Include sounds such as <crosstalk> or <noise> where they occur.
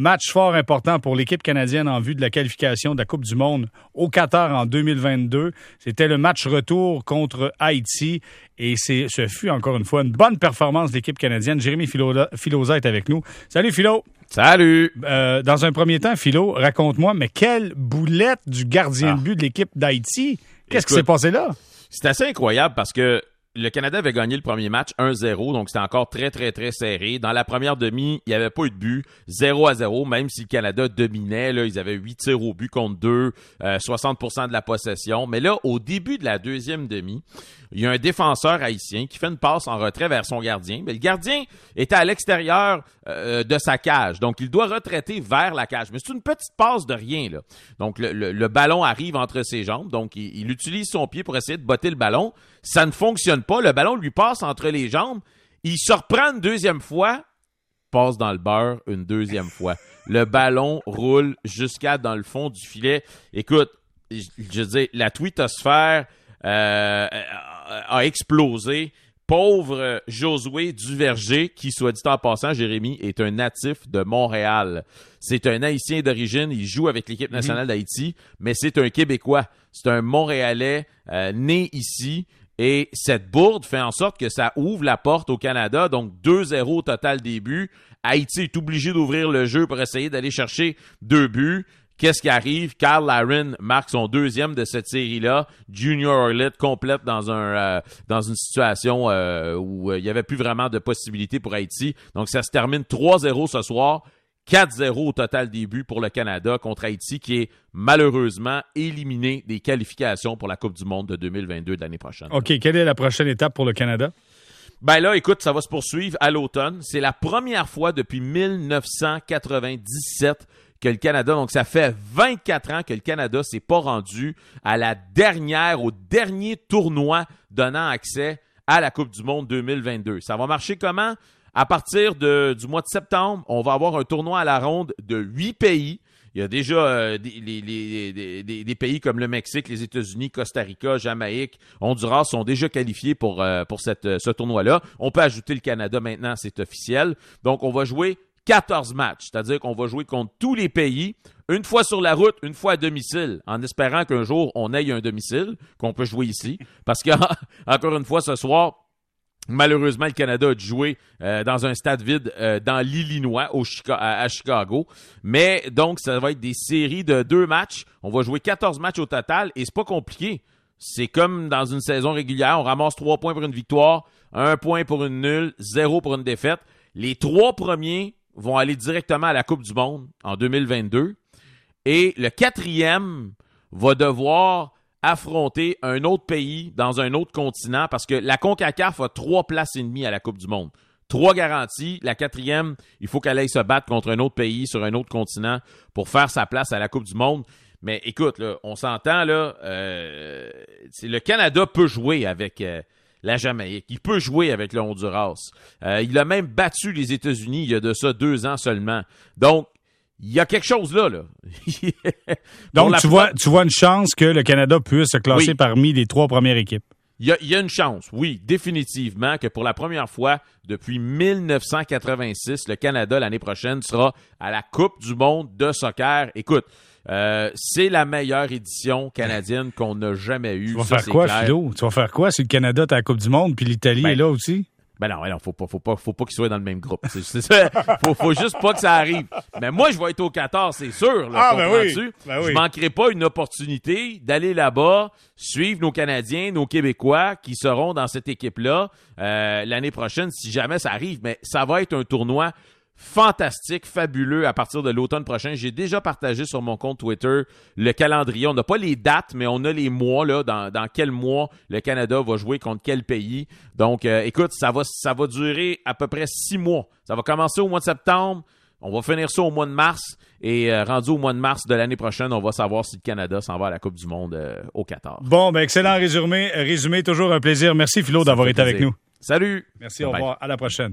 Match fort important pour l'équipe canadienne en vue de la qualification de la Coupe du Monde au Qatar en 2022. C'était le match retour contre Haïti et c'est, ce fut encore une fois une bonne performance de l'équipe canadienne. Jérémy Filosa est avec nous. Salut Philo. Salut! Euh, dans un premier temps, Philo, raconte-moi, mais quelle boulette du gardien de but de l'équipe d'Haïti. Qu'est-ce qui s'est passé là? C'est assez incroyable parce que le Canada avait gagné le premier match 1-0, donc c'était encore très, très, très serré. Dans la première demi, il n'y avait pas eu de but, 0 à 0, même si le Canada dominait. Ils avaient 8 tirs au but contre 2, 60% euh, de la possession. Mais là, au début de la deuxième demi, il y a un défenseur haïtien qui fait une passe en retrait vers son gardien. Mais le gardien était à l'extérieur euh, de sa cage, donc il doit retraiter vers la cage. Mais c'est une petite passe de rien. Donc le, ballon arrive entre ses jambes, donc il, il utilise son pied pour essayer de botter le ballon. Ça ne fonctionne pas. Le ballon lui passe entre les jambes. Il se reprend une deuxième fois, passe dans le beurre une deuxième fois. Le ballon roule jusqu'à dans le fond du filet. Écoute, je, veux dire, la twittosphère euh, a explosé. Pauvre Josué Duverger, qui, soit dit en passant, Jérémy, est un natif de Montréal. C'est un Haïtien d'origine, il joue avec l'équipe nationale mhm. d'Haïti, mais c'est un Québécois. C'est un Montréalais euh, né ici. Et cette bourde fait en sorte que ça ouvre la porte au Canada, donc 2-0 au total début. Haïti est obligé d'ouvrir le jeu pour essayer d'aller chercher deux buts. Qu'est-ce qui arrive? Carl Laren marque son deuxième de cette série-là. Junior Orlet complète euh, dans une situation euh, où euh, il n'y avait plus vraiment de possibilités pour Haïti. Donc ça se termine 3-0 ce soir. 4-0 au total début pour le Canada contre Haïti, qui est malheureusement éliminé des qualifications pour la Coupe du Monde de 2022 de l'année prochaine. OK, quelle est la prochaine étape pour le Canada? Ben là, écoute, ça va se poursuivre à l'automne. C'est la première fois depuis 1997 que le Canada, donc ça fait 24 ans que le Canada s'est pas rendu à la dernière, au dernier tournoi donnant accès à la Coupe du Monde 2022. Ça va marcher comment? À partir du mois de septembre, on va avoir un tournoi à la ronde de huit pays. Il y a déjà euh, des, pays comme le Mexique, les États-Unis, Costa Rica, Jamaïque, Honduras sont déjà qualifiés pour, euh, pour cette, ce tournoi-là. On peut ajouter le Canada maintenant, c'est officiel. Donc, on va jouer 14 matchs, c'est-à-dire qu'on va jouer contre tous les pays, une fois sur la route, une fois à domicile, en espérant qu'un jour on ait un domicile, qu'on peut jouer ici. Parce que, <laughs> encore une fois, ce soir, Malheureusement, le Canada a joué euh, dans un stade vide euh, dans l'Illinois à, Chicago. Mais donc, ça va être des séries de deux matchs. On va jouer 14 matchs au total et c'est pas compliqué. C'est comme dans une saison régulière. On ramasse trois points pour une victoire, un point pour une nulle, zéro pour une défaite. Les trois premiers vont aller directement à la Coupe du Monde en 2022. Et le quatrième va devoir affronter un autre pays dans un autre continent parce que la CONCACAF a trois places et demie à la Coupe du Monde. Trois garanties. La quatrième, il faut qu'elle aille se battre contre un autre pays sur un autre continent pour faire sa place à la Coupe du Monde. Mais écoute, on s'entend là, euh, le Canada peut jouer avec euh, la Jamaïque. Il peut jouer avec le Honduras. Euh, il a même battu les États-Unis il y a de ça deux ans seulement. Donc, il y a quelque chose là. là. <laughs> Donc, tu, vois, tu vois une chance que le Canada puisse se classer parmi les trois premières équipes. Il y, a, il y, a, une chance, oui, définitivement, que pour la première fois depuis 1986, le Canada, l'année prochaine, sera à la Coupe du monde de soccer. Écoute, euh, c'est la meilleure édition canadienne <laughs> qu'on n'a jamais eue. Tu vas faire quoi, Philo? Tu vas faire quoi si le Canada est à la Coupe du Monde puis l'Italie ben, est là aussi? Ben non, ben non, faut pas, faut pas, faut pas qu'ils soient dans le même groupe. C'est, ça. <laughs> Faut, faut juste pas que ça arrive. Mais moi, je vais être au 14, c'est sûr. Là, ah, ben oui. Ben Je manquerai pas une opportunité d'aller là-bas, suivre nos Canadiens, nos Québécois qui seront dans cette équipe-là euh, l'année prochaine, si jamais ça arrive. Mais ça va être un tournoi fantastique, fabuleux à partir de l'automne prochain. J'ai déjà partagé sur mon compte Twitter le calendrier. On n'a pas les dates, mais on a les mois, là, dans, dans quel mois le Canada va jouer contre quel pays. Donc, euh, écoute, ça va, ça va durer à peu près six mois. Ça va commencer au mois de septembre. On va finir ça au mois de mars. Et euh, rendu au mois de mars de l'année prochaine, on va savoir si le Canada s'en va à la Coupe du Monde euh, au 14. Bon, ben excellent résumé. Résumé, toujours un plaisir. Merci Philo d'avoir été avec nous. Salut. Merci, au revoir. À la prochaine.